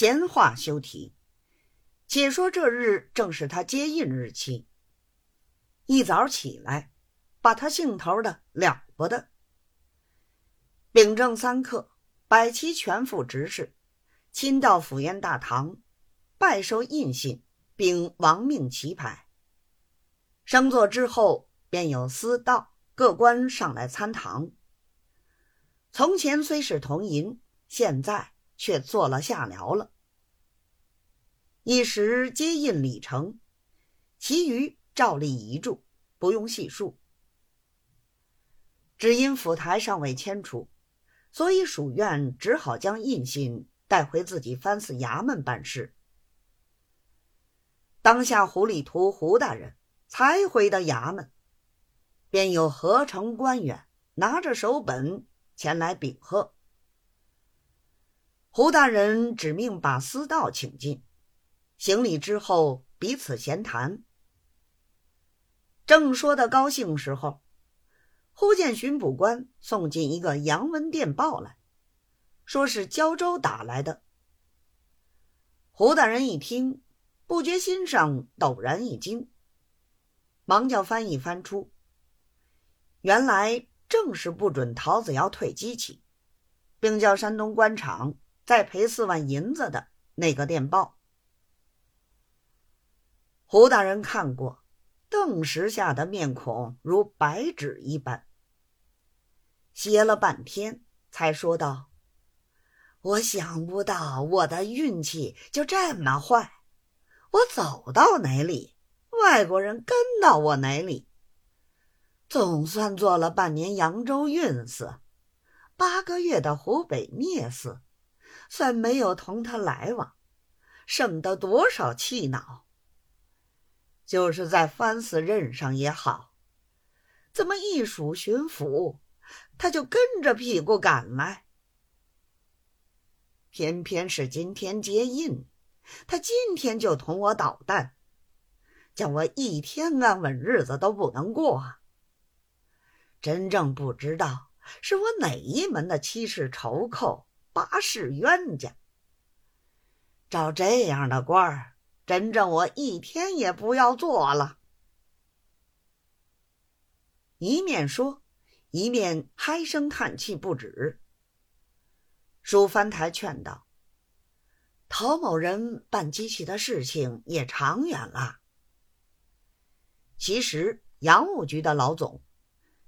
闲话休提。且说这日正是他接印日期。一早起来，把他兴头的了不得。秉正三刻，摆齐全副执事，亲到府院大堂，拜收印信，并亡命旗牌。升座之后，便有司道各官上来参堂。从前虽是同银，现在却做了下僚了。一时接印礼成，其余照例遗嘱，不用细数。只因府台尚未迁出，所以署院只好将印信带回自己藩司衙门办事。当下胡里图胡大人才回到衙门，便有合城官员拿着手本前来禀贺。胡大人指命把司道请进。行礼之后，彼此闲谈。正说的高兴时候，忽见巡捕官送进一个洋文电报来，说是胶州打来的。胡大人一听，不觉心上陡然一惊，忙叫翻译翻出。原来正是不准陶子尧退机器，并叫山东官场再赔四万银子的那个电报。胡大人看过，顿时吓得面孔如白纸一般。歇了半天，才说道：“我想不到我的运气就这么坏，我走到哪里，外国人跟到我哪里。总算做了半年扬州运司，八个月的湖北聂司，算没有同他来往，省得多少气恼。”就是在藩司任上也好，怎么一署巡抚，他就跟着屁股赶来？偏偏是今天接印，他今天就同我捣蛋，叫我一天安稳日子都不能过。真正不知道是我哪一门的七世仇寇，八世冤家。照这样的官儿。真正我一天也不要做了。一面说，一面唉声叹气不止。舒藩台劝道：“陶某人办机器的事情也长远了。其实洋务局的老总，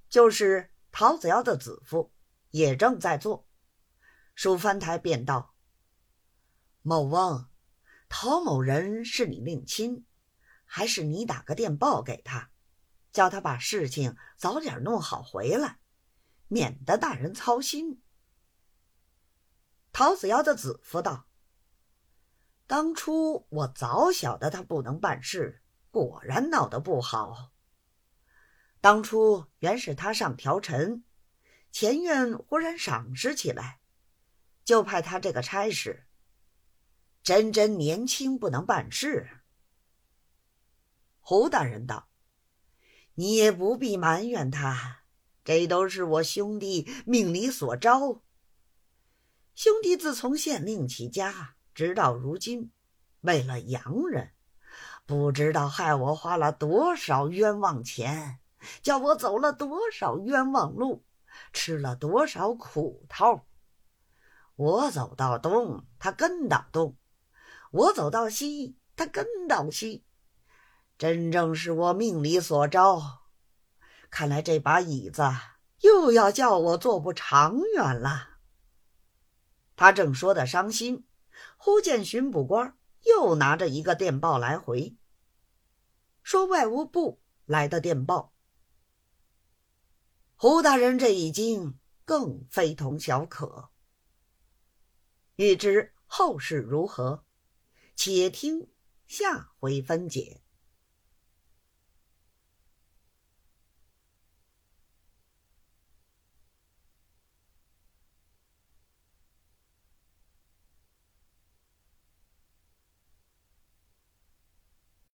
就是陶子尧的子夫，也正在做。”蜀藩台便道：“某翁。”陶某人是你令亲，还是你打个电报给他，叫他把事情早点弄好回来，免得大人操心。陶子尧的子夫道：“当初我早晓得他不能办事，果然闹得不好。当初原是他上条陈，前院忽然赏识起来，就派他这个差事。”真真年轻，不能办事。胡大人道：“你也不必埋怨他，这都是我兄弟命里所招。兄弟自从县令起家，直到如今，为了洋人，不知道害我花了多少冤枉钱，叫我走了多少冤枉路，吃了多少苦头。我走到东，他跟到东。”我走到西，他跟到西，真正是我命里所招。看来这把椅子又要叫我坐不长远了。他正说的伤心，忽见巡捕官又拿着一个电报来回，说外务部来的电报。胡大人这一惊，更非同小可。欲知后事如何？且听下回分解。